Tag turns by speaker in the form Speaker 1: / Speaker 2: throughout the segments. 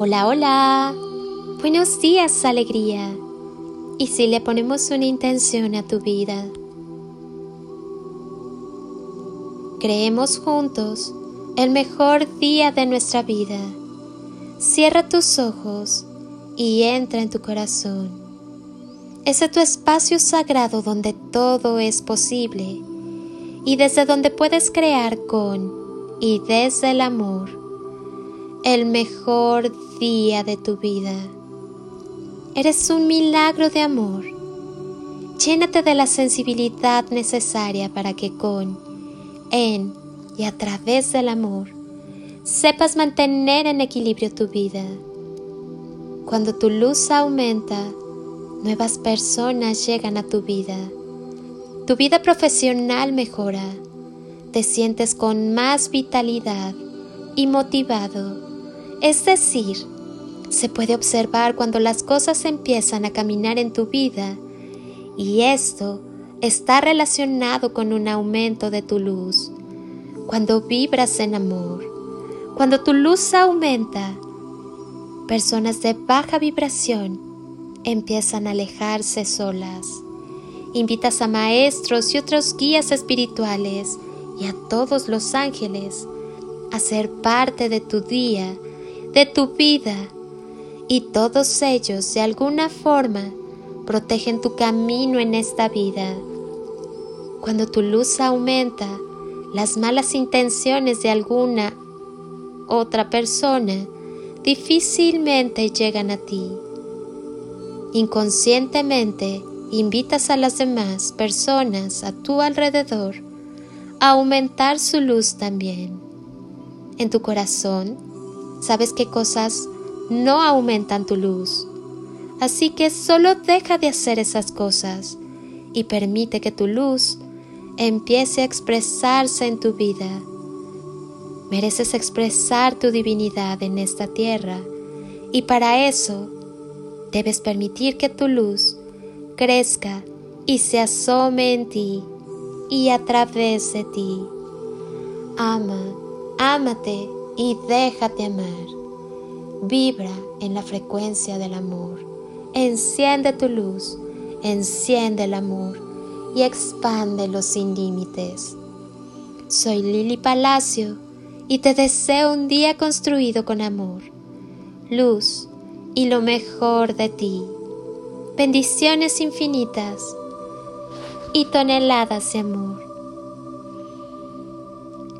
Speaker 1: Hola, hola. Buenos días, alegría. ¿Y si le ponemos una intención a tu vida? Creemos juntos el mejor día de nuestra vida. Cierra tus ojos y entra en tu corazón. Ese es tu espacio sagrado donde todo es posible y desde donde puedes crear con y desde el amor el mejor día de tu vida. Eres un milagro de amor. Llénate de la sensibilidad necesaria para que con, en y a través del amor sepas mantener en equilibrio tu vida. Cuando tu luz aumenta, nuevas personas llegan a tu vida. Tu vida profesional mejora. Te sientes con más vitalidad y motivado es decir, se puede observar cuando las cosas empiezan a caminar en tu vida y esto está relacionado con un aumento de tu luz. Cuando vibras en amor, cuando tu luz aumenta, personas de baja vibración empiezan a alejarse solas. Invitas a maestros y otros guías espirituales y a todos los ángeles a ser parte de tu día de tu vida y todos ellos de alguna forma protegen tu camino en esta vida. Cuando tu luz aumenta, las malas intenciones de alguna otra persona difícilmente llegan a ti. Inconscientemente invitas a las demás personas a tu alrededor a aumentar su luz también. En tu corazón sabes qué cosas no aumentan tu luz. Así que solo deja de hacer esas cosas y permite que tu luz empiece a expresarse en tu vida. Mereces expresar tu divinidad en esta tierra y para eso debes permitir que tu luz crezca y se asome en ti y a través de ti. Ama, ámate y déjate amar. Vibra en la frecuencia del amor. Enciende tu luz, enciende el amor y expándelo sin límites. Soy Lili Palacio y te deseo un día construido con amor, luz y lo mejor de ti. Bendiciones infinitas y toneladas de amor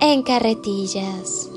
Speaker 1: en carretillas.